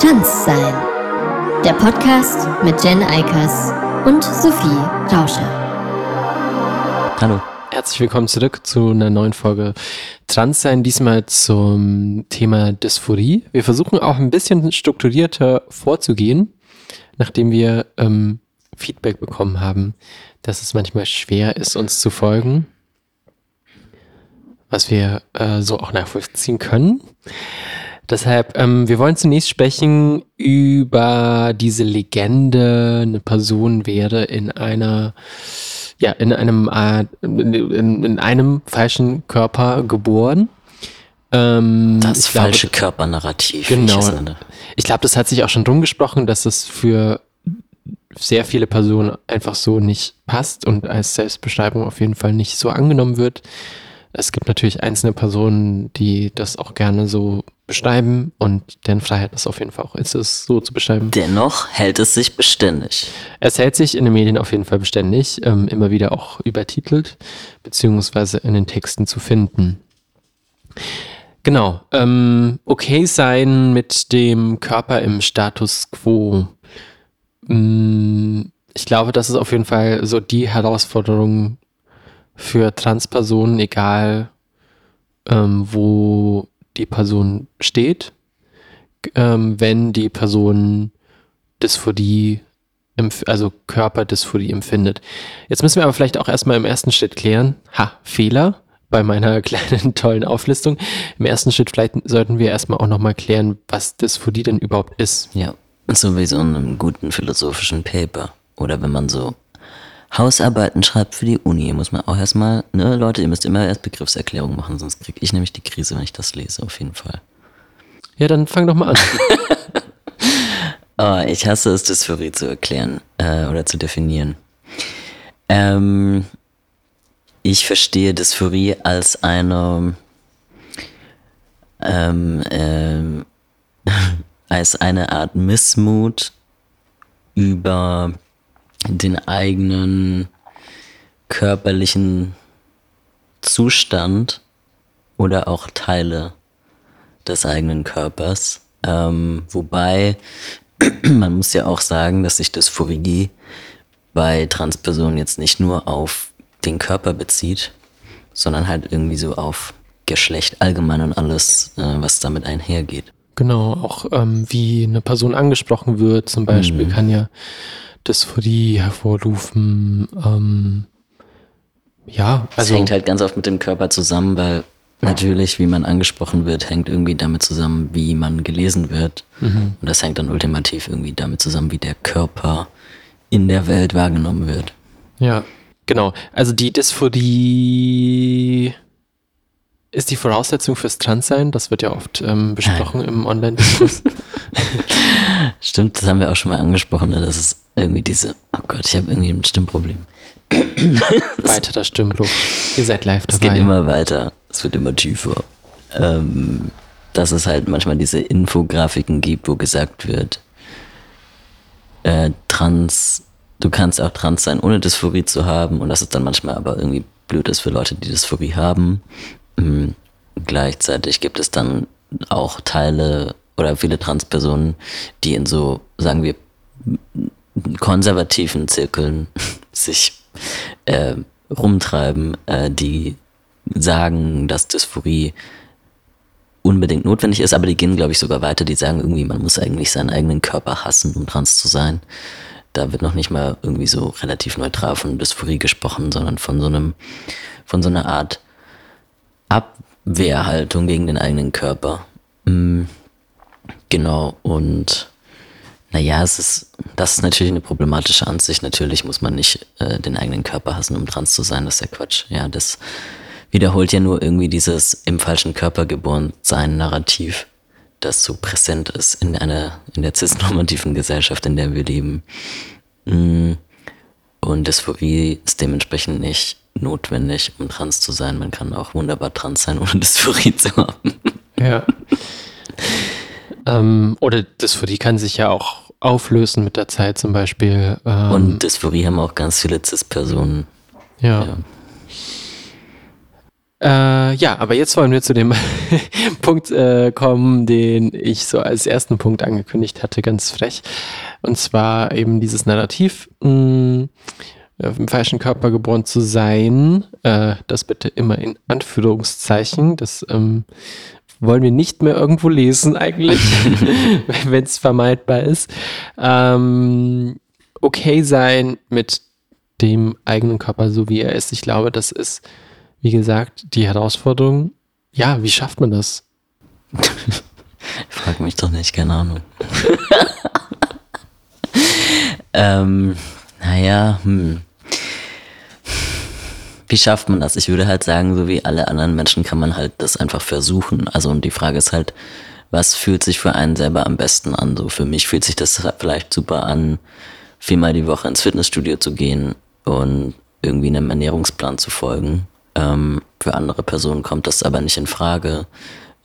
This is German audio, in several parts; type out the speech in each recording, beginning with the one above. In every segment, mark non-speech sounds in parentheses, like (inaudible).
Trans sein. Der Podcast mit Jen Eikers und Sophie Rauscher. Hallo. Herzlich willkommen zurück zu einer neuen Folge Trans sein, diesmal zum Thema Dysphorie. Wir versuchen auch ein bisschen strukturierter vorzugehen, nachdem wir ähm, Feedback bekommen haben, dass es manchmal schwer ist, uns zu folgen, was wir äh, so auch nachvollziehen können. Deshalb, ähm, wir wollen zunächst sprechen über diese Legende, eine Person wäre in einer, ja, in einem, äh, in, in, einem falschen Körper geboren. Ähm, das falsche glaube, Körpernarrativ. Genau. Ich, ich glaube, das hat sich auch schon drum gesprochen, dass es für sehr viele Personen einfach so nicht passt und als Selbstbeschreibung auf jeden Fall nicht so angenommen wird. Es gibt natürlich einzelne Personen, die das auch gerne so beschreiben und deren Freiheit ist auf jeden Fall auch ist, es so zu beschreiben. Dennoch hält es sich beständig. Es hält sich in den Medien auf jeden Fall beständig, ähm, immer wieder auch übertitelt, beziehungsweise in den Texten zu finden. Genau, ähm, okay sein mit dem Körper im Status quo. Mm, ich glaube, das ist auf jeden Fall so die Herausforderung für Transpersonen, egal ähm, wo die Person steht, ähm, wenn die Person Dysphorie, also Körperdysphorie empfindet. Jetzt müssen wir aber vielleicht auch erstmal im ersten Schritt klären, ha, Fehler bei meiner (laughs) kleinen tollen Auflistung. Im ersten Schritt vielleicht sollten wir erstmal auch nochmal klären, was Dysphorie denn überhaupt ist. Ja, so wie so in einem guten philosophischen Paper. Oder wenn man so Hausarbeiten schreibt für die Uni, muss man auch erstmal, ne, Leute, ihr müsst immer erst Begriffserklärung machen, sonst kriege ich nämlich die Krise, wenn ich das lese, auf jeden Fall. Ja, dann fang doch mal an. oh, (laughs) ich hasse es, Dysphorie zu erklären äh, oder zu definieren. Ähm, ich verstehe Dysphorie als eine ähm, ähm, (laughs) als eine Art Missmut über den eigenen körperlichen Zustand oder auch Teile des eigenen Körpers. Ähm, wobei (clears throat) man muss ja auch sagen, dass sich Dysphorie bei Transpersonen jetzt nicht nur auf den Körper bezieht, sondern halt irgendwie so auf Geschlecht allgemein und alles, äh, was damit einhergeht. Genau, auch ähm, wie eine Person angesprochen wird, zum Beispiel mhm. kann ja Dysphorie hervorrufen. Ähm, ja, also. Es hängt halt ganz oft mit dem Körper zusammen, weil natürlich, wie man angesprochen wird, hängt irgendwie damit zusammen, wie man gelesen wird. Mhm. Und das hängt dann ultimativ irgendwie damit zusammen, wie der Körper in der Welt wahrgenommen wird. Ja, genau. Also die Dysphorie ist die Voraussetzung fürs Transsein. Das wird ja oft ähm, besprochen im Online-Diskurs. (laughs) (laughs) Stimmt, das haben wir auch schon mal angesprochen, ne? dass es irgendwie diese, oh Gott, ich habe irgendwie ein Stimmproblem. (coughs) Weiterer Stimmbruch. Ihr seid live dabei. Es geht immer weiter. Es wird immer tiefer. Ähm, dass es halt manchmal diese Infografiken gibt, wo gesagt wird, äh, trans, du kannst auch trans sein, ohne Dysphorie zu haben. Und dass es dann manchmal aber irgendwie blöd ist für Leute, die Dysphorie haben. Mhm. Gleichzeitig gibt es dann auch Teile oder viele Transpersonen, die in so, sagen wir, konservativen Zirkeln (laughs) sich äh, rumtreiben, äh, die sagen, dass Dysphorie unbedingt notwendig ist, aber die gehen, glaube ich, sogar weiter. Die sagen irgendwie, man muss eigentlich seinen eigenen Körper hassen, um trans zu sein. Da wird noch nicht mal irgendwie so relativ neutral von Dysphorie gesprochen, sondern von so einem, von so einer Art Abwehrhaltung gegen den eigenen Körper. Mhm. Genau, und naja, es ist, das ist natürlich eine problematische Ansicht. Natürlich muss man nicht äh, den eigenen Körper hassen, um trans zu sein. Das ist ja Quatsch. Ja, das wiederholt ja nur irgendwie dieses im falschen Körper geboren sein Narrativ, das so präsent ist in einer, in der cisnormativen Gesellschaft, in der wir leben. Mm. Und Dysphorie ist dementsprechend nicht notwendig, um trans zu sein. Man kann auch wunderbar trans sein, ohne (laughs) Dysphorie zu haben. Ja. Ähm, oder Dysphorie kann sich ja auch auflösen mit der Zeit zum Beispiel. Ähm, Und Dysphorie haben auch ganz viele Cis-Personen. Ja. ja. Äh, ja, aber jetzt wollen wir zu dem (laughs) Punkt äh, kommen, den ich so als ersten Punkt angekündigt hatte, ganz frech. Und zwar eben dieses Narrativ, mh, im falschen Körper geboren zu sein. Äh, das bitte immer in Anführungszeichen. Das ähm, wollen wir nicht mehr irgendwo lesen eigentlich, (laughs) (laughs) wenn es vermeidbar ist. Ähm, okay sein mit dem eigenen Körper, so wie er ist. Ich glaube, das ist wie gesagt, die Herausforderung, ja, wie schafft man das? (laughs) ich frage mich doch nicht, keine Ahnung. ähm, naja, hm. Wie schafft man das? Ich würde halt sagen, so wie alle anderen Menschen kann man halt das einfach versuchen. Also und die Frage ist halt, was fühlt sich für einen selber am besten an? So für mich fühlt sich das vielleicht super an, viermal die Woche ins Fitnessstudio zu gehen und irgendwie einem Ernährungsplan zu folgen. Ähm, für andere Personen kommt das aber nicht in Frage.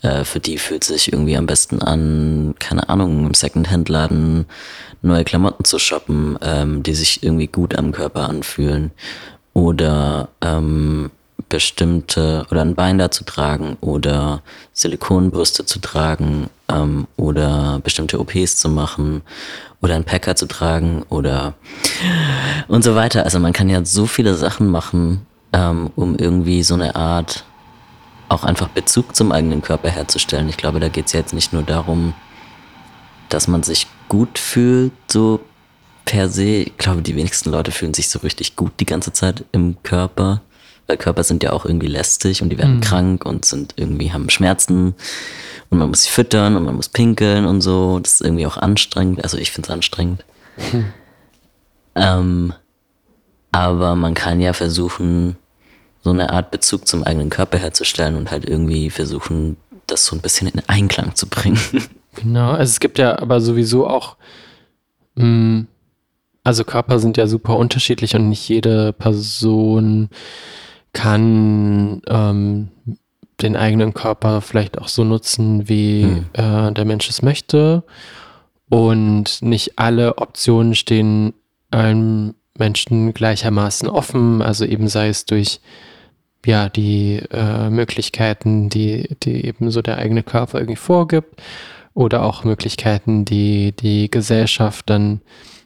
Äh, für die fühlt sich irgendwie am besten an, keine Ahnung, im Secondhand-Laden neue Klamotten zu shoppen, ähm, die sich irgendwie gut am Körper anfühlen. Oder ähm, bestimmte oder ein Bein da zu tragen oder Silikonbrüste zu tragen ähm, oder bestimmte OPs zu machen oder einen Packer zu tragen oder und so weiter. Also man kann ja so viele Sachen machen, ähm, um irgendwie so eine Art auch einfach Bezug zum eigenen Körper herzustellen. Ich glaube, da geht es ja jetzt nicht nur darum, dass man sich gut fühlt, so per se. Ich glaube, die wenigsten Leute fühlen sich so richtig gut die ganze Zeit im Körper. Weil Körper sind ja auch irgendwie lästig und die werden mhm. krank und sind irgendwie, haben Schmerzen und man muss sie füttern und man muss pinkeln und so. Das ist irgendwie auch anstrengend. Also ich finde es anstrengend. Hm. Ähm, aber man kann ja versuchen, so eine Art Bezug zum eigenen Körper herzustellen und halt irgendwie versuchen, das so ein bisschen in Einklang zu bringen. Genau, also es gibt ja aber sowieso auch, mh, hm, also Körper sind ja super unterschiedlich und nicht jede Person kann ähm, den eigenen Körper vielleicht auch so nutzen, wie hm. äh, der Mensch es möchte. Und nicht alle Optionen stehen einem Menschen gleichermaßen offen, also eben sei es durch ja, die äh, Möglichkeiten, die, die eben so der eigene Körper irgendwie vorgibt oder auch Möglichkeiten, die die Gesellschaft dann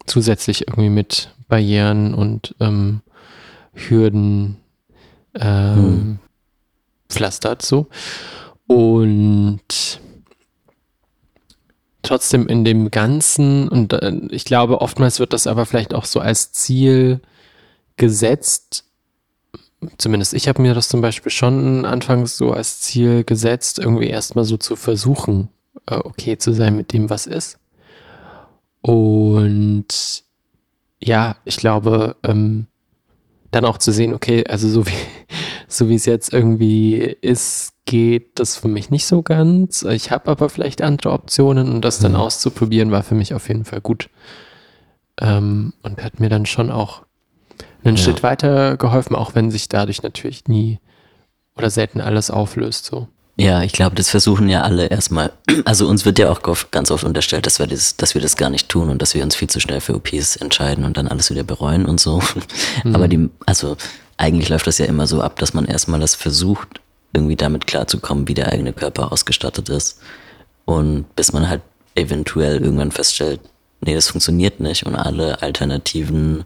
zusätzlich irgendwie mit Barrieren und ähm, Hürden ähm, hm. pflastert so. Und trotzdem in dem Ganzen, und äh, ich glaube, oftmals wird das aber vielleicht auch so als Ziel gesetzt, zumindest ich habe mir das zum Beispiel schon anfangs so als Ziel gesetzt, irgendwie erstmal so zu versuchen, äh, okay zu sein mit dem, was ist. Und ja, ich glaube, ähm, dann auch zu sehen, okay, also so wie, (laughs) so wie es jetzt irgendwie ist, geht das für mich nicht so ganz. Ich habe aber vielleicht andere Optionen und das dann mhm. auszuprobieren war für mich auf jeden Fall gut. Ähm, und hat mir dann schon auch einen ja. Schritt weiter geholfen, auch wenn sich dadurch natürlich nie oder selten alles auflöst. So. Ja, ich glaube, das versuchen ja alle erstmal. (clears throat) Also uns wird ja auch ganz oft unterstellt, dass wir das, dass wir das gar nicht tun und dass wir uns viel zu schnell für OPs entscheiden und dann alles wieder bereuen und so. (laughs) Mhm. Aber die, also eigentlich läuft das ja immer so ab, dass man erstmal das versucht, irgendwie damit klarzukommen, wie der eigene Körper ausgestattet ist. Und bis man halt eventuell irgendwann feststellt, nee, das funktioniert nicht und alle alternativen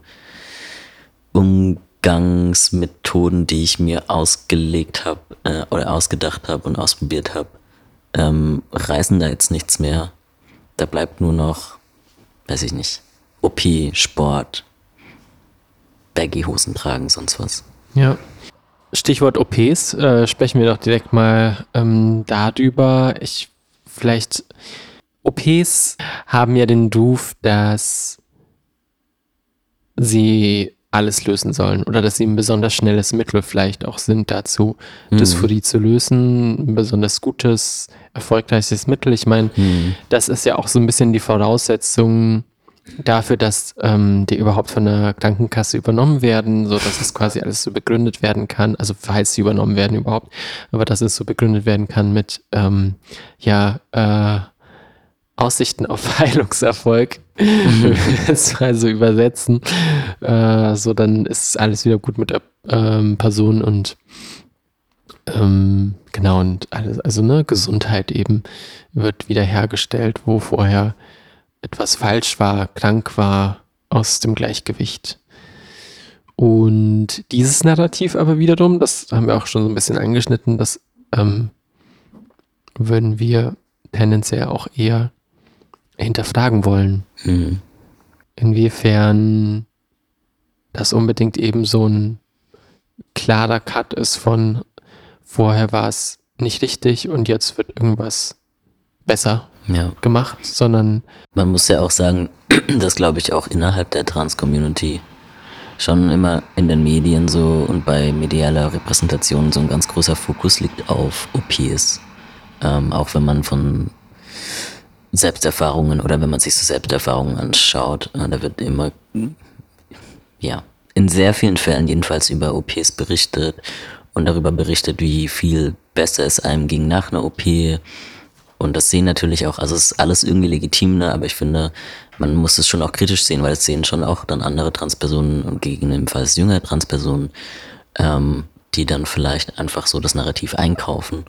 Umgangsmethoden, die ich mir ausgelegt habe äh, oder ausgedacht habe und ausprobiert habe, ähm, reißen da jetzt nichts mehr. Da bleibt nur noch, weiß ich nicht, OP, Sport, Baggy-Hosen tragen, sonst was. Ja. Stichwort OPs, äh, sprechen wir doch direkt mal ähm, darüber. Ich vielleicht OPs haben ja den Ruf, dass sie alles lösen sollen oder dass sie ein besonders schnelles Mittel vielleicht auch sind dazu, mhm. Dysphorie zu lösen, ein besonders gutes, erfolgreiches Mittel. Ich meine, mhm. das ist ja auch so ein bisschen die Voraussetzung dafür, dass ähm, die überhaupt von der Krankenkasse übernommen werden, so dass es quasi alles so begründet werden kann, also falls sie übernommen werden überhaupt, aber dass es so begründet werden kann mit ähm, ja äh, Aussichten auf (laughs) Heilungserfolg, (laughs) mhm. also übersetzen, äh, so dann ist alles wieder gut mit der ähm, Person und Ähm, genau, und alles, also ne, Gesundheit eben wird wiederhergestellt, wo vorher etwas falsch war, krank war, aus dem Gleichgewicht. Und dieses Narrativ aber wiederum, das haben wir auch schon so ein bisschen angeschnitten, das ähm, würden wir tendenziell auch eher hinterfragen wollen. Mhm. Inwiefern das unbedingt eben so ein klarer Cut ist von vorher war es nicht richtig und jetzt wird irgendwas besser Ja. gemacht, sondern Man muss ja auch sagen, (clears throat) dass glaube ich auch innerhalb der Trans-Community schon immer in den Medien so und bei medialer Repräsentation so ein ganz großer Fokus liegt auf OPs. Ähm, auch wenn man von Selbsterfahrungen oder wenn man sich so Selbsterfahrungen anschaut, äh, da wird immer, ja, in sehr vielen Fällen jedenfalls über OPs berichtet und darüber berichtet, wie viel besser es einem ging nach einer OP, und das sehen natürlich auch, also es ist alles irgendwie legitim, ne? aber ich finde, man muss es schon auch kritisch sehen, weil es sehen schon auch dann andere Transpersonen und gegebenenfalls jüngere Transpersonen, ähm, die dann vielleicht einfach so das Narrativ einkaufen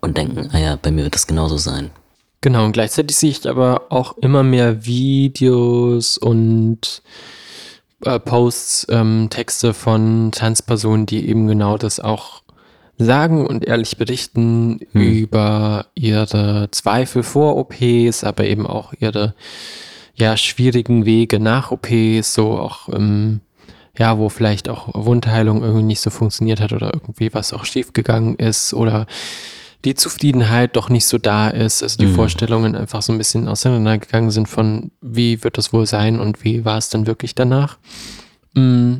und denken, ah ja, bei mir wird das genauso sein. Genau, und gleichzeitig sehe ich aber auch immer mehr Videos und äh, Posts, ähm, Texte von Transpersonen, die eben genau das auch sagen und ehrlich berichten über ihre Zweifel vor OPs, aber eben auch ihre ja, schwierigen Wege nach OPs, so auch ähm, ja, wo vielleicht auch Wundheilung irgendwie nicht so funktioniert hat oder irgendwie was auch schiefgegangen ist oder die Zufriedenheit doch nicht so da ist, also die Vorstellungen einfach so ein bisschen auseinandergegangen sind von, wie wird das wohl sein und wie war es dann wirklich danach. Mm.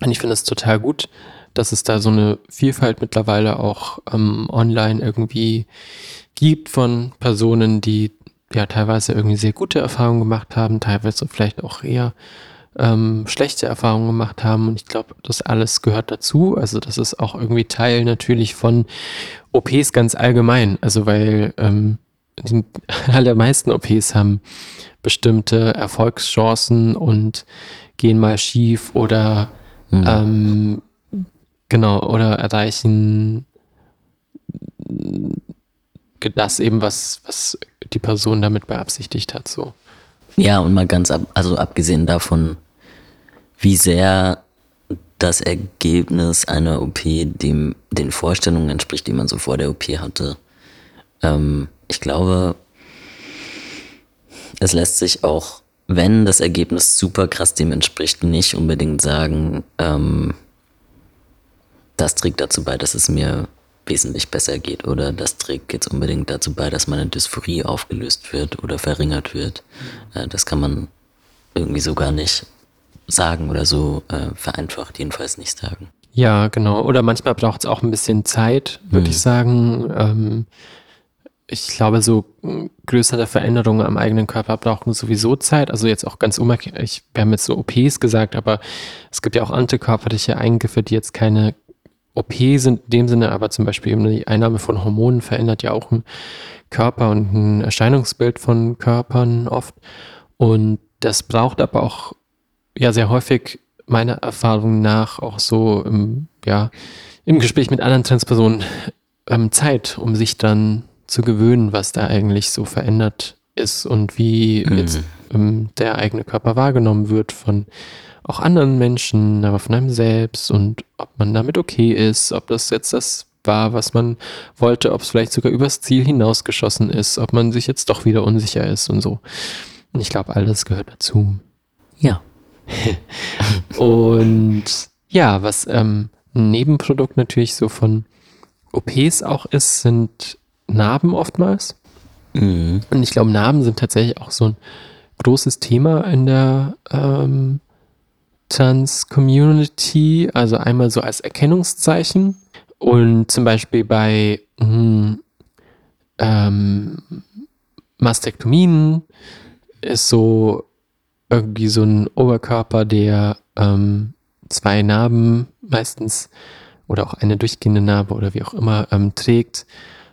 Und ich finde es total gut, dass es da so eine Vielfalt mittlerweile auch ähm, online irgendwie gibt von Personen, die ja teilweise irgendwie sehr gute Erfahrungen gemacht haben, teilweise vielleicht auch eher ähm, schlechte Erfahrungen gemacht haben. Und ich glaube, das alles gehört dazu. Also das ist auch irgendwie Teil natürlich von OPs ganz allgemein. Also weil ähm, die (laughs) allermeisten OPs haben bestimmte Erfolgschancen und gehen mal schief oder ähm, genau oder erreichen das eben, was, was die Person damit beabsichtigt hat. So. Ja, und mal ganz ab, also abgesehen davon, wie sehr das Ergebnis einer OP dem den Vorstellungen entspricht, die man so vor der OP hatte. Ähm, ich glaube, es lässt sich auch, wenn das Ergebnis super krass dem entspricht, nicht unbedingt sagen, ähm, das trägt dazu bei, dass es mir wesentlich besser geht oder das trägt jetzt unbedingt dazu bei, dass meine Dysphorie aufgelöst wird oder verringert wird. Äh, das kann man irgendwie so gar nicht sagen oder so äh, vereinfacht jedenfalls nicht sagen. Ja, genau. Oder manchmal braucht es auch ein bisschen Zeit, würde ich sagen. Ähm, ich glaube, so mh, größere Veränderungen am eigenen Körper brauchen sowieso Zeit. Also jetzt auch ganz unabhängig, wir haben jetzt so OPs gesagt, aber es gibt ja auch antikörperliche Eingriffe, die jetzt keine OP sind in dem Sinne, aber zum Beispiel eben die Einnahme von Hormonen verändert ja auch einen Körper und ein Erscheinungsbild von Körpern oft. Und das braucht aber auch ja sehr häufig meiner Erfahrung nach auch so im, ja, im Gespräch mit anderen Transpersonen ähm, Zeit, um sich dann zu gewöhnen, was da eigentlich so verändert ist und wie jetzt ähm, der eigene Körper wahrgenommen wird von auch anderen Menschen, aber von einem selbst und ob man damit okay ist, ob das jetzt das war, was man wollte, ob es vielleicht sogar übers Ziel hinausgeschossen ist, ob man sich jetzt doch wieder unsicher ist und so. Und ich glaube, all das gehört dazu. Ja. (laughs) Und ja, was ähm, ein Nebenprodukt natürlich so von OPs auch ist, sind Narben oftmals. Mhm. Und ich glaube, Narben sind tatsächlich auch so ein großes Thema in der ähm, Trans-Community. Also einmal so als Erkennungszeichen und zum Beispiel bei hm, ähm, Mastektomien ist so irgendwie so ein Oberkörper, der ähm, zwei Narben meistens oder auch eine durchgehende Narbe oder wie auch immer ähm, trägt,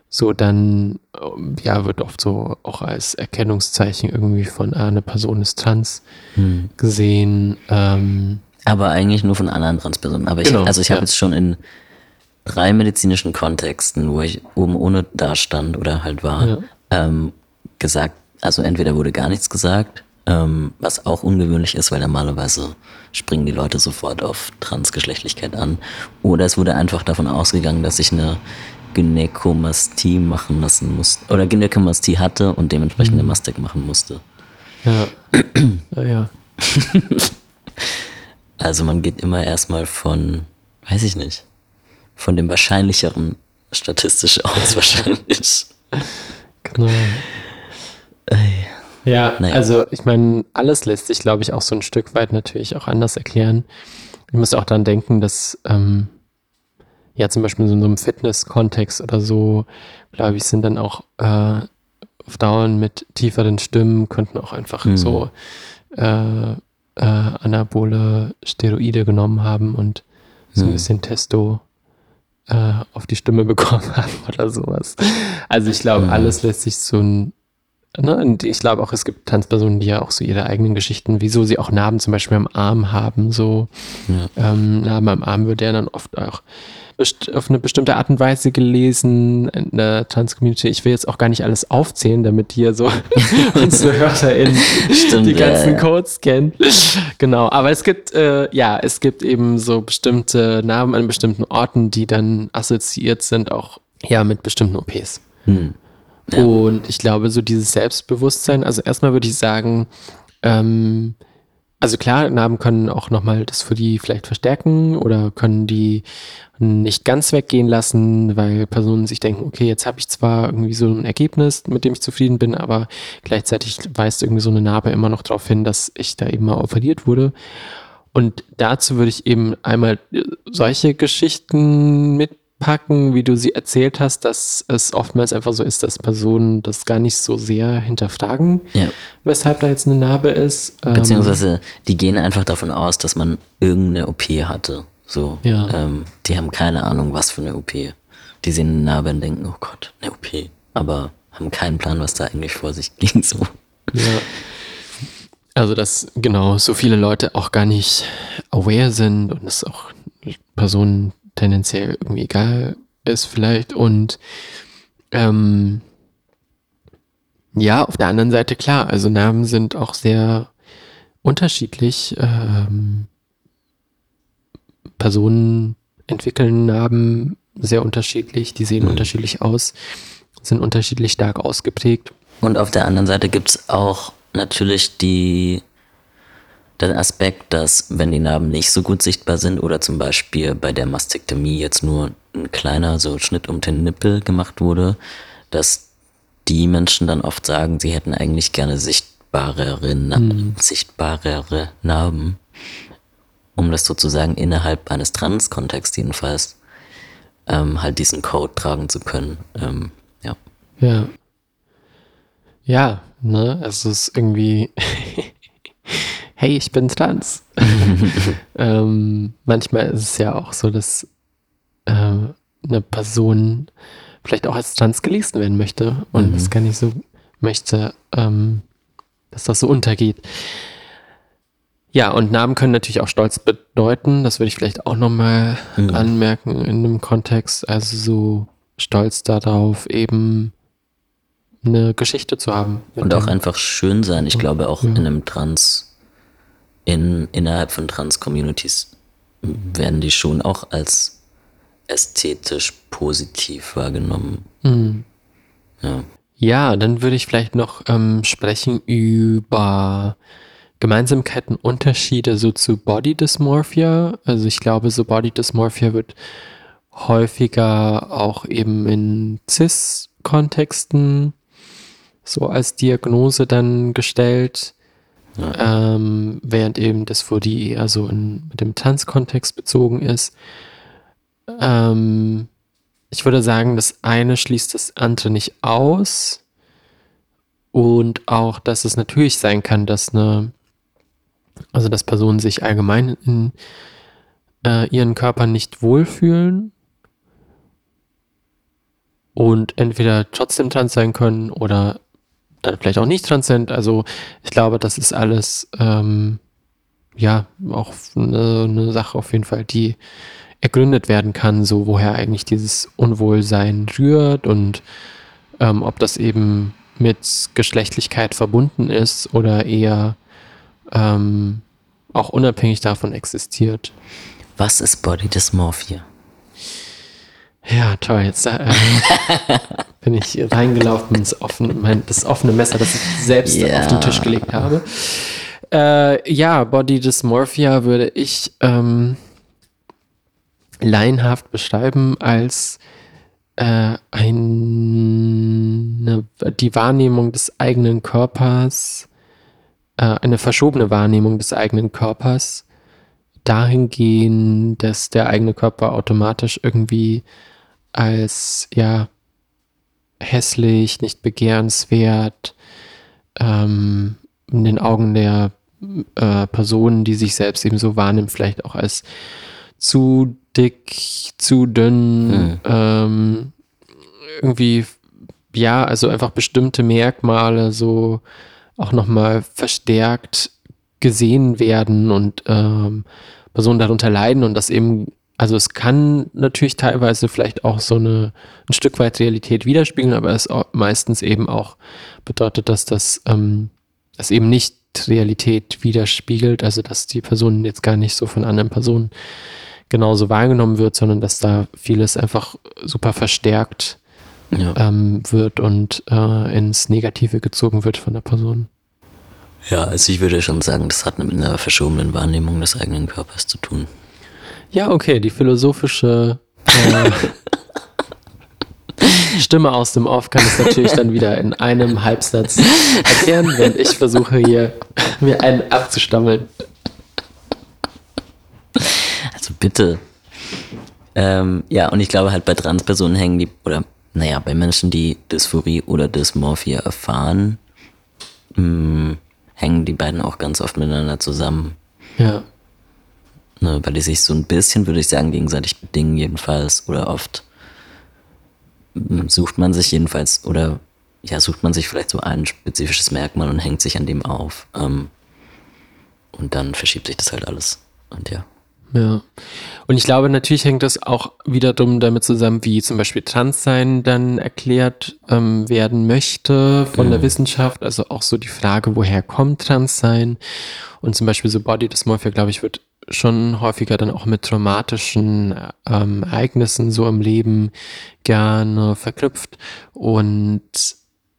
so dann ähm, ja wird oft so auch als Erkennungszeichen irgendwie von ah, eine Person ist trans Hm. gesehen. Ähm, Aber eigentlich nur von anderen Transpersonen. Aber ich, Genau, also ich habe ja. jetzt schon in drei medizinischen Kontexten, wo ich oben ohne da stand oder halt war, Ja. ähm, gesagt, also entweder wurde gar nichts gesagt, ähm, was auch ungewöhnlich ist, weil normalerweise springen die Leute sofort auf Transgeschlechtlichkeit an, oder es wurde einfach davon ausgegangen, dass ich eine Gynäkomastie machen lassen musste, oder Gynäkomastie hatte und dementsprechend eine Mastek machen musste. Ja. (clears throat) ja, ja. Also man geht immer erstmal von, weiß ich nicht, von dem wahrscheinlicheren statistisch aus (laughs) wahrscheinlich. Genau. Ja, Naja. also ich meine, alles lässt sich, glaube ich, auch so ein Stück weit natürlich auch anders erklären. Ich muss auch dann denken, dass ähm, ja zum Beispiel in so einem Fitness-Kontext oder so, glaube ich, sind dann auch äh, Frauen mit tieferen Stimmen könnten auch einfach Mhm. so äh, äh, anabole Steroide genommen haben und so ein Mhm. bisschen Testo äh, auf die Stimme (laughs) bekommen haben oder sowas. Also ich glaube, Mhm. alles lässt sich so ein Ne, und ich glaube auch, es gibt Tanzpersonen, die ja auch so ihre eigenen Geschichten, wieso sie auch Narben zum Beispiel am Arm haben. So Ja. ähm, Narben am Arm wird ja dann oft auch auf eine bestimmte Art und Weise gelesen in der Trans-Community. Ich will jetzt auch gar nicht alles aufzählen, damit hier so (laughs) unsere HörerInnen Stimmt, die ja, ganzen ja. Codes kennen. Genau, aber es gibt, äh, ja, es gibt eben so bestimmte Narben an bestimmten Orten, die dann assoziiert sind, auch ja mit bestimmten OPs. Hm. Ja. Und ich glaube, so dieses Selbstbewusstsein, also erstmal würde ich sagen, ähm, also klar, Narben können auch nochmal das für die vielleicht verstärken oder können die nicht ganz weggehen lassen, weil Personen sich denken, okay, jetzt habe ich zwar irgendwie so ein Ergebnis, mit dem ich zufrieden bin, aber gleichzeitig weist irgendwie so eine Narbe immer noch darauf hin, dass ich da eben mal operiert wurde. Und dazu würde ich eben einmal solche Geschichten mitpacken, wie du sie erzählt hast, dass es oftmals einfach so ist, dass Personen das gar nicht so sehr hinterfragen, Ja. weshalb da jetzt eine Narbe ist. Ähm, Beziehungsweise die gehen einfach davon aus, dass man irgendeine OP hatte. So. Ja. Ähm, die haben keine Ahnung, was für eine OP. Die sehen eine Narbe und denken, oh Gott, eine OP. Aber haben keinen Plan, was da eigentlich vor sich (laughs) ging. So. Ja. Also, dass genau so viele Leute auch gar nicht aware sind und es auch Personen tendenziell irgendwie egal ist vielleicht. Und ähm, ja, auf der anderen Seite klar, also Namen sind auch sehr unterschiedlich. Ähm, Personen entwickeln Narben sehr unterschiedlich, die sehen Mhm. unterschiedlich aus, sind unterschiedlich stark ausgeprägt. Und auf der anderen Seite gibt's auch natürlich die, den Aspekt, dass wenn die Narben nicht so gut sichtbar sind oder zum Beispiel bei der Mastektomie jetzt nur ein kleiner so Schnitt um den Nippel gemacht wurde, dass die Menschen dann oft sagen, sie hätten eigentlich gerne sichtbarere, Na sichtbarere Narben, um das sozusagen innerhalb eines Trans-Kontexts jedenfalls ähm, halt diesen Code tragen zu können. Ähm, ja. Ja. Ja, ne, es ist irgendwie, (laughs) hey, ich bin trans. (laughs) ähm, manchmal ist es ja auch so, dass äh, eine Person vielleicht auch als trans gelesen werden möchte und Mhm. das gar nicht so möchte, ähm, dass das so untergeht. Ja, und Namen können natürlich auch Stolz bedeuten. Das würde ich vielleicht auch nochmal Mhm. anmerken in einem Kontext. Also so stolz darauf, eben eine Geschichte zu haben. Und auch dem- einfach schön sein. Ich glaube auch Ja. in einem Trans, in, innerhalb von Trans-Communities werden die schon auch als ästhetisch positiv wahrgenommen. Mhm. Ja. Ja, dann würde ich vielleicht noch ähm, sprechen über Gemeinsamkeiten, Unterschiede so zu Body Dysmorphia. Also ich glaube, so Body Dysmorphia wird häufiger auch eben in CIS-Kontexten so als Diagnose dann gestellt, ähm, während eben das für die eher so in, mit dem Trans-Kontext bezogen ist. Ähm, ich würde sagen, das eine schließt das andere nicht aus. Und auch, dass es natürlich sein kann, dass eine, also dass Personen sich allgemein in äh, ihren Körpern nicht wohlfühlen und entweder trotzdem trans sein können oder dann vielleicht auch nicht trans sind. Also ich glaube, das ist alles ähm, ja auch eine, eine Sache auf jeden Fall, die ergründet werden kann, so woher eigentlich dieses Unwohlsein rührt und ähm, ob das eben mit Geschlechtlichkeit verbunden ist oder eher ähm, auch unabhängig davon existiert. Was ist Body Dysmorphia? Ja, toll. Jetzt äh, (laughs) bin ich reingelaufen ins offene, mein, das offene Messer, das ich selbst Ja. auf den Tisch gelegt habe. Äh, ja, Body Dysmorphia würde ich ähm, laienhaft beschreiben als äh, eine, die Wahrnehmung des eigenen Körpers, äh, eine verschobene Wahrnehmung des eigenen Körpers dahingehend, dass der eigene Körper automatisch irgendwie als ja hässlich, nicht begehrenswert ähm, in den Augen der äh, Personen, die sich selbst eben so wahrnimmt, vielleicht auch als zu dick, zu dünn, Hm. ähm, irgendwie, ja, also einfach bestimmte Merkmale so auch nochmal verstärkt gesehen werden und ähm, Personen darunter leiden und das eben, also es kann natürlich teilweise vielleicht auch so eine ein Stück weit Realität widerspiegeln, aber es meistens eben auch bedeutet, dass das, ähm, das eben nicht Realität widerspiegelt, also dass die Person jetzt gar nicht so von anderen Personen genauso wahrgenommen wird, sondern dass da vieles einfach super verstärkt Ja. ähm, wird und äh, ins Negative gezogen wird von der Person. ja, also ich würde schon sagen, das hat mit einer verschobenen Wahrnehmung des eigenen Körpers zu tun. Ja, okay, die philosophische äh, (laughs) Stimme aus dem Off kann es natürlich dann wieder in einem Halbsatz erklären, während ich versuche hier mir einen abzustammeln. Also bitte. Ähm, ja, und ich glaube halt bei Transpersonen hängen die, oder naja, bei Menschen, die Dysphorie oder Dysmorphia erfahren, mh, hängen die beiden auch ganz oft miteinander zusammen. Ja, Ne, weil die sich so ein bisschen, würde ich sagen, gegenseitig bedingen jedenfalls. Oder oft mh, sucht man sich jedenfalls, oder ja, sucht man sich vielleicht so ein spezifisches Merkmal und hängt sich an dem auf. Ähm, und dann verschiebt sich das halt alles. Und ja. ja. Und ich glaube, natürlich hängt das auch wiederum damit zusammen, wie zum Beispiel Transsein dann erklärt ähm, werden möchte von der Wissenschaft. Also auch so die Frage, woher kommt Transsein? Und zum Beispiel so Body Dysmorphia, glaube ich, wird schon häufiger dann auch mit traumatischen ähm, Ereignissen so im Leben gerne verknüpft. Und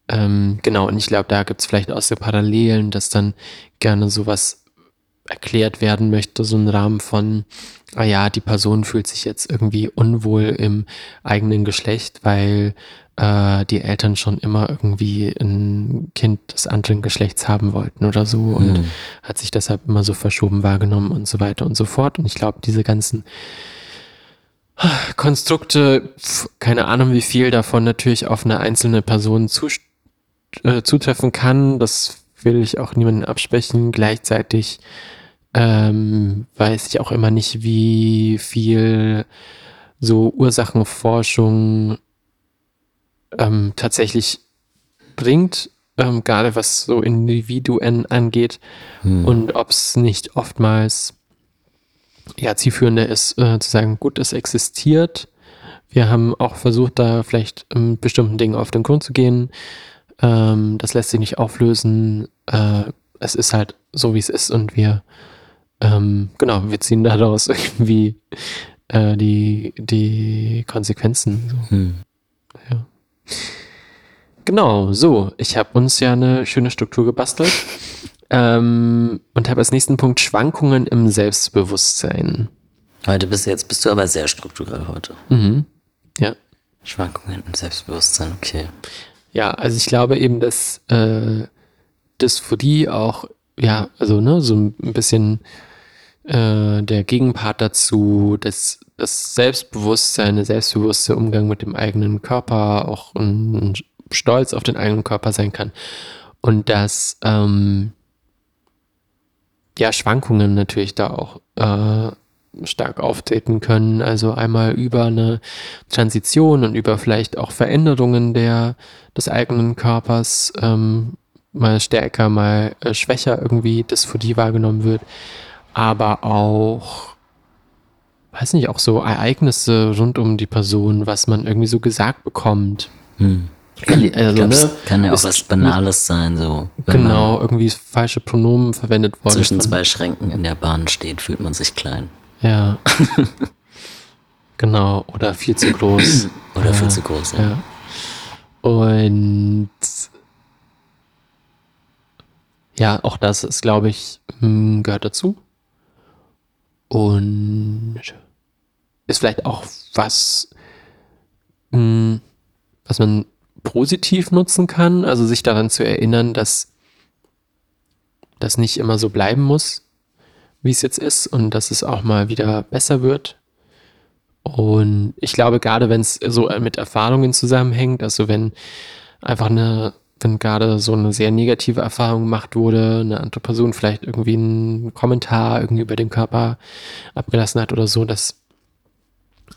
ähm, genau, und ich glaube, da gibt es vielleicht auch so Parallelen, dass dann gerne sowas erklärt werden möchte, so ein Rahmen von, ah ja, die Person fühlt sich jetzt irgendwie unwohl im eigenen Geschlecht, weil äh, die Eltern schon immer irgendwie ein Kind des anderen Geschlechts haben wollten oder so und hat sich deshalb immer so verschoben wahrgenommen und so weiter und so fort. Und ich glaube, diese ganzen Konstrukte, keine Ahnung, wie viel davon natürlich auf eine einzelne Person zust- äh, zutreffen kann. Das will ich auch niemanden absprechen. Gleichzeitig ähm, weiß ich auch immer nicht, wie viel so Ursachenforschung ähm, tatsächlich bringt, ähm, gerade was so Individuen angeht und ob es nicht oftmals ja, zielführender ist, äh, zu sagen, gut, es existiert. Wir haben auch versucht, da vielleicht ähm, bestimmten Dingen auf den Grund zu gehen. Ähm, das lässt sich nicht auflösen. Äh, es ist halt so, wie es ist und wir, ähm, genau, wir ziehen daraus (laughs) irgendwie äh, die, die Konsequenzen. So. Hm. Genau, so. Ich habe uns ja eine schöne Struktur gebastelt (laughs) ähm, und habe als nächsten Punkt Schwankungen im Selbstbewusstsein. Heute bist du jetzt bist du aber sehr strukturell heute. Mhm. Ja. Schwankungen im Selbstbewusstsein, okay. Ja, also ich glaube eben, dass äh, Dysphorie auch, ja, also ne, so ein bisschen äh, der Gegenpart dazu, dass das Selbstbewusstsein, der selbstbewusste Umgang mit dem eigenen Körper, auch ein Stolz auf den eigenen Körper sein kann. Und dass ähm, ja Schwankungen natürlich da auch äh, stark auftreten können. Also einmal über eine Transition und über vielleicht auch Veränderungen der, des eigenen Körpers, ähm, mal stärker, mal äh, schwächer irgendwie Dysphorie wahrgenommen wird, aber auch weiß nicht, auch so Ereignisse rund um die Person, was man irgendwie so gesagt bekommt. Hm. Also, glaub, es ne, kann ja auch was Banales sein, so. Genau, irgendwie falsche Pronomen verwendet worden. Zwischen zwei Schränken in der Bahn steht, fühlt man sich klein. Ja. (laughs) genau, oder viel zu groß. (clears throat) Oder viel zu groß. Ja. Ja. Und ja, auch das ist, glaube ich, hm, gehört dazu. Und ist vielleicht auch was, hm, was man positiv nutzen kann, also sich daran zu erinnern, dass das nicht immer so bleiben muss, wie es jetzt ist und dass es auch mal wieder besser wird. Und ich glaube, gerade wenn es so mit Erfahrungen zusammenhängt, also wenn einfach eine, wenn gerade so eine sehr negative Erfahrung gemacht wurde, eine andere Person vielleicht irgendwie einen Kommentar irgendwie über den Körper abgelassen hat oder so, dass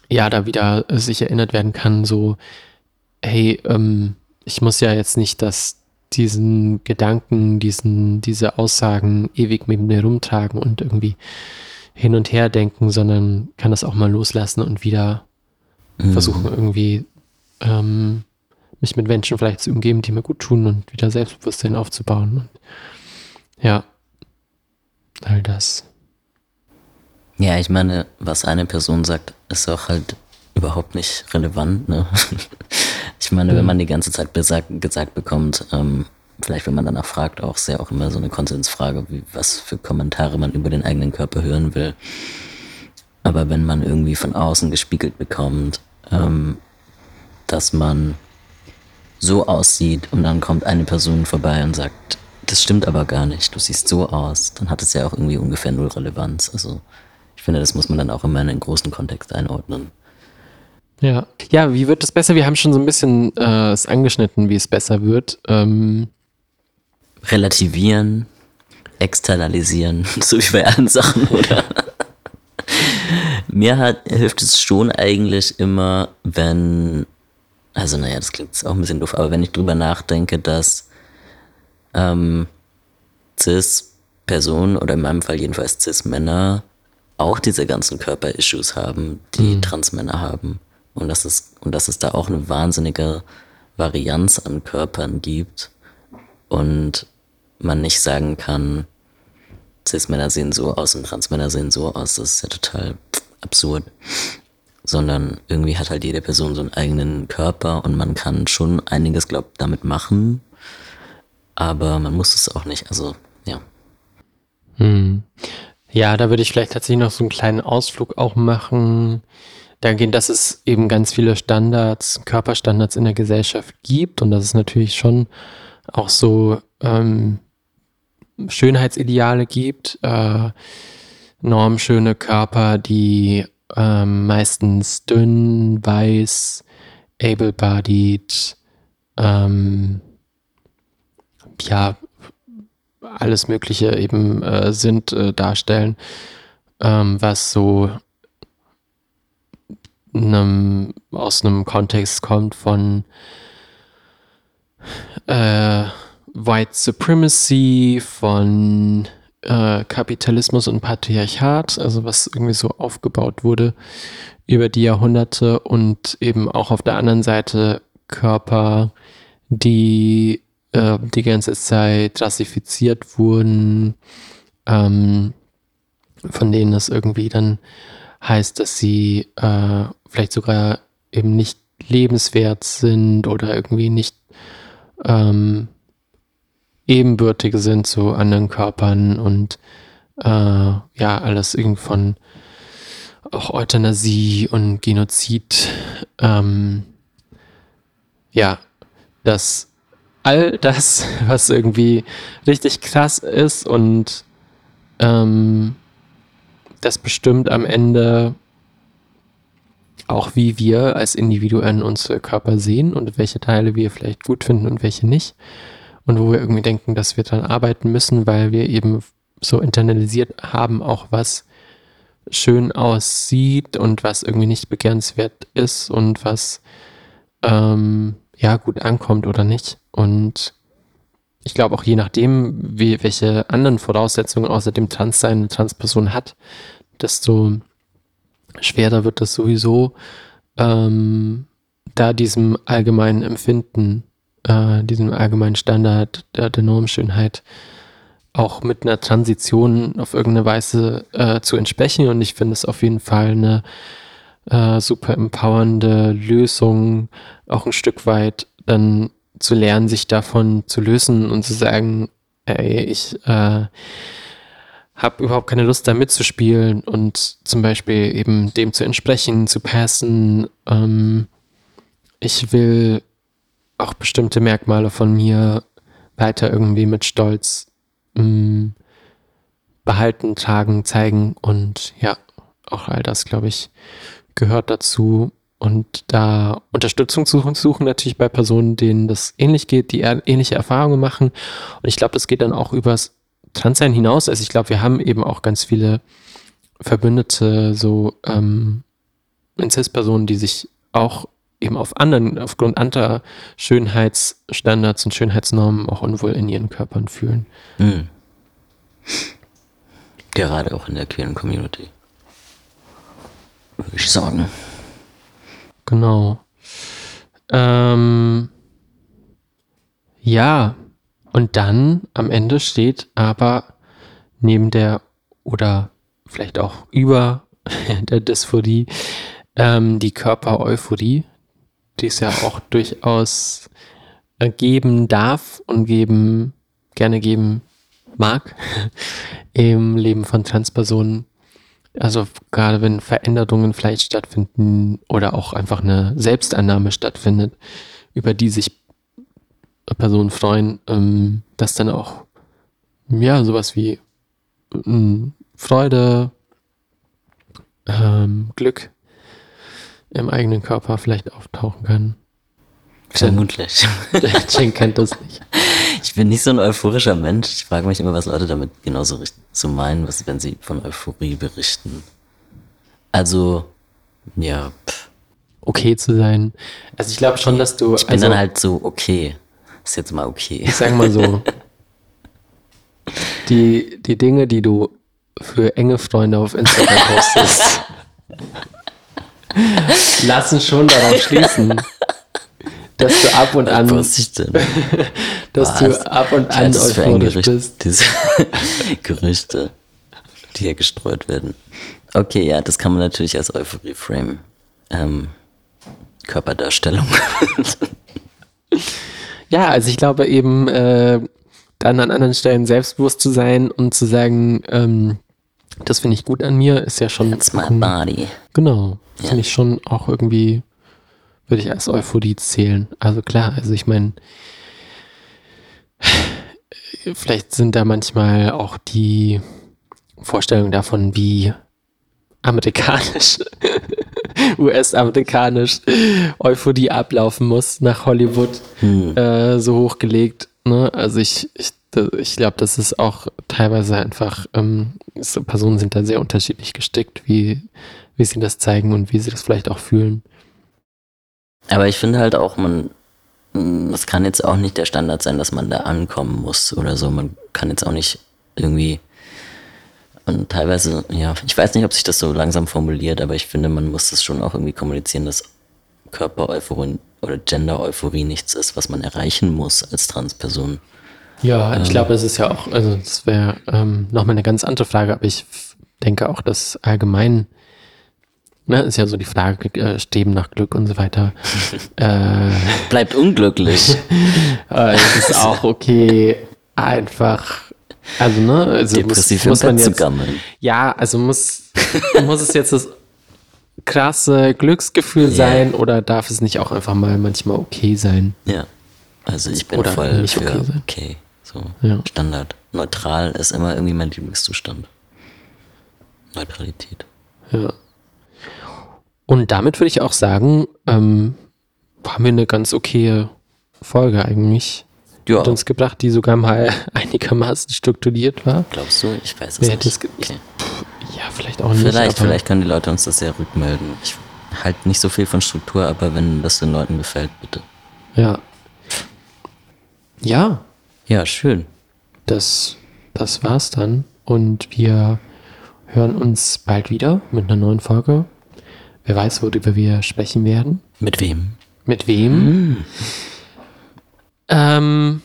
ja da wieder sich erinnert werden kann, so, hey, ähm, ich muss ja jetzt nicht das, diesen Gedanken, diesen, diese Aussagen ewig mit mir rumtragen und irgendwie hin und her denken, sondern kann das auch mal loslassen und wieder Mhm. versuchen, irgendwie ähm, mich mit Menschen vielleicht zu umgeben, die mir gut tun und wieder Selbstbewusstsein aufzubauen. Und ja, all das. Ja, ich meine, was eine Person sagt, ist auch halt überhaupt nicht relevant. Ne? (laughs) Ich meine, wenn man die ganze Zeit besagt, gesagt bekommt, ähm, vielleicht wenn man danach fragt, auch sehr auch immer so eine Konsensfrage, wie, was für Kommentare man über den eigenen Körper hören will. Aber wenn man irgendwie von außen gespiegelt bekommt, ähm, dass man so aussieht und dann kommt eine Person vorbei und sagt, das stimmt aber gar nicht, du siehst so aus, dann hat es ja auch irgendwie ungefähr null Relevanz. Also ich finde, das muss man dann auch immer in einen großen Kontext einordnen. Ja. Ja, wie wird es besser? Wir haben schon so ein bisschen äh, es angeschnitten, wie es besser wird. Ähm, Relativieren, externalisieren, (laughs) so wie bei allen Sachen, oder? (laughs) Mir hat, hilft es schon eigentlich immer, wenn, also naja, das klingt jetzt auch ein bisschen doof, aber wenn ich drüber nachdenke, dass ähm, Cis-Personen oder in meinem Fall jedenfalls Cis-Männer auch diese ganzen Körper-Issues haben, die Transmänner haben. Und dass, es, und dass es da auch eine wahnsinnige Varianz an Körpern gibt und man nicht sagen kann, Cis-Männer sehen so aus und Transmänner sehen so aus, das ist ja total absurd. Sondern irgendwie hat halt jede Person so einen eigenen Körper und man kann schon einiges, glaub, damit machen, aber man muss es auch nicht. Also, ja. Hm. Ja, da würde ich vielleicht tatsächlich noch so einen kleinen Ausflug auch machen. Dahingehend, dass es eben ganz viele Standards, Körperstandards in der Gesellschaft gibt und dass es natürlich schon auch so ähm, Schönheitsideale gibt. Äh, normschöne Körper, die ähm, meistens dünn, weiß, able-bodied, ähm, ja, alles Mögliche eben äh, sind, äh, darstellen, ähm, was so einem, aus einem Kontext kommt von äh, White Supremacy, von äh, Kapitalismus und Patriarchat, also was irgendwie so aufgebaut wurde über die Jahrhunderte und eben auch auf der anderen Seite Körper, die äh, die ganze Zeit rassifiziert wurden, ähm, von denen es irgendwie dann heißt, dass sie äh, vielleicht sogar eben nicht lebenswert sind oder irgendwie nicht ähm, ebenbürtig sind zu anderen Körpern und äh, ja, alles irgendwie von auch Euthanasie und Genozid, ähm, ja, dass all das, (laughs) was irgendwie richtig krass ist und ähm, das bestimmt am Ende auch, wie wir als Individuen unsere Körper sehen und welche Teile wir vielleicht gut finden und welche nicht. Und wo wir irgendwie denken, dass wir daran arbeiten müssen, weil wir eben so internalisiert haben, auch was schön aussieht und was irgendwie nicht begehrenswert ist und was ähm, ja gut ankommt oder nicht. Und ich glaube auch je nachdem, wie, welche anderen Voraussetzungen außer dem Transsein eine Transperson hat, desto schwerer wird es sowieso, ähm, da diesem allgemeinen Empfinden, äh, diesem allgemeinen Standard der, der Normschönheit auch mit einer Transition auf irgendeine Weise äh, zu entsprechen. Und ich finde es auf jeden Fall eine äh, super empowernde Lösung, auch ein Stück weit dann zu lernen, sich davon zu lösen und zu sagen, ey, ich äh, habe überhaupt keine Lust da mitzuspielen und zum Beispiel eben dem zu entsprechen, zu passen. Ähm, ich will auch bestimmte Merkmale von mir weiter irgendwie mit Stolz ähm, behalten, tragen, zeigen und ja, auch all das, glaube ich, gehört dazu. Und da Unterstützung suchen, suchen natürlich bei Personen, denen das ähnlich geht, die ähnliche Erfahrungen machen. Und ich glaube, das geht dann auch übers Transsein hinaus. Also ich glaube, wir haben eben auch ganz viele Verbündete, so ähm, Inzestpersonen, die sich auch eben auf anderen, aufgrund anderer Schönheitsstandards und Schönheitsnormen auch unwohl in ihren Körpern fühlen. Mhm. Gerade auch in der queeren Community. Würde ich sagen. Genau. Ähm, ja, und dann am Ende steht aber neben der oder vielleicht auch über (laughs) der Dysphorie ähm, die Körpereuphorie, die es ja auch durchaus äh, geben darf und geben, gerne geben mag (laughs) im Leben von Transpersonen. Also gerade wenn Veränderungen vielleicht stattfinden oder auch einfach eine Selbstannahme stattfindet, über die sich Personen freuen, ähm, dass dann auch, ja, sowas wie ähm, Freude, ähm, Glück im eigenen Körper vielleicht auftauchen kann. Vermutlich. Jen kennt das nicht. (laughs) Ich bin nicht so ein euphorischer Mensch. Ich frage mich immer, was Leute damit genauso so meinen, was, wenn sie von Euphorie berichten. Also, ja. Pff. Okay zu sein. Also ich glaube schon, dass du. Ich bin also, dann halt so okay. Ist jetzt mal okay. Ich sag mal so. (laughs) die, die Dinge, die du für enge Freunde auf Instagram postest, (laughs) (laughs) lassen schon darauf schließen, dass du ab und an, (laughs) dass du ab und an euphorisch bist. Diese (laughs) Gerüchte, die hier gestreut werden. Okay, ja, das kann man natürlich als Euphorie frame. Ähm, Körperdarstellung. Ja, also ich glaube eben, äh, dann an anderen Stellen selbstbewusst zu sein und zu sagen, ähm, das finde ich gut an mir, ist ja schon. That's my body. Genau. Ja. Finde ich schon auch irgendwie, würde ich als Euphorie zählen. Also klar, also ich meine, vielleicht sind da manchmal auch die Vorstellungen davon, wie amerikanisch (laughs) US-amerikanisch Euphorie ablaufen muss nach Hollywood hm. äh, so hochgelegt. Ne? Also ich, ich, ich glaube, das ist auch teilweise einfach, ähm, so Personen sind da sehr unterschiedlich gestickt, wie, wie sie das zeigen und wie sie das vielleicht auch fühlen. Aber ich finde halt auch, man, das kann jetzt auch nicht der Standard sein, dass man da ankommen muss oder so. Man kann jetzt auch nicht irgendwie und teilweise, ja, ich weiß nicht, ob sich das so langsam formuliert, aber ich finde, man muss das schon auch irgendwie kommunizieren, dass Körper-Euphorie oder Gender-Euphorie nichts ist, was man erreichen muss als Transperson. Ja, ähm, ich glaube, es ist ja auch, also das wäre ähm, nochmal eine ganz andere Frage, aber ich denke auch, dass allgemein, ne, ist ja so die Frage, äh, Streben nach Glück und so weiter. (laughs) äh, Bleibt unglücklich. (laughs) äh, ist auch okay, einfach also, ne? Also Depressiv muss, muss man jetzt, Ja, also muss, muss es jetzt das krasse Glücksgefühl yeah. sein oder darf es nicht auch einfach mal manchmal okay sein? Ja. Also ich bin oder voll nicht für okay, okay so ja. Standard. Neutral ist immer irgendwie mein Lieblingszustand. Neutralität. Ja. Und damit würde ich auch sagen, ähm, haben wir eine ganz okaye Folge eigentlich ja. hat uns gebracht, die sogar mal (laughs) einigermaßen strukturiert war. Glaubst du? Ich weiß es Wer nicht. Okay. Ja, vielleicht auch nicht. Vielleicht, vielleicht können die Leute uns das sehr rückmelden. Ich halte nicht so viel von Struktur, aber wenn das den Leuten gefällt, bitte. Ja. Ja. Ja, schön. Das, das war's dann. Und wir hören uns bald wieder mit einer neuen Folge. Wer weiß, worüber wir sprechen werden. Mit wem? Mit wem? Ähm,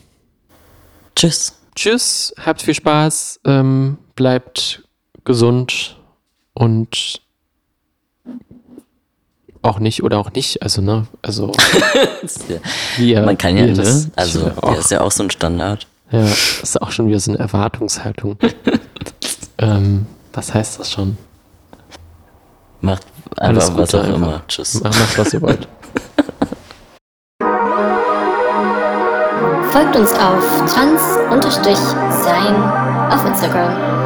Tschüss. tschüss, habt viel Spaß, ähm, bleibt gesund und auch nicht oder auch nicht. Also, ne? Also, (laughs) wie ihr, Man kann ja, ne? das- Also, der ist ja auch so ein Standard. ja, das ist auch schon wieder so eine Erwartungshaltung. (laughs) ähm, was heißt das schon? Macht Alles einfach was Gute auch einfach. immer. Tschüss. Macht, macht was ihr wollt. Folgt uns auf trans-sein auf Instagram.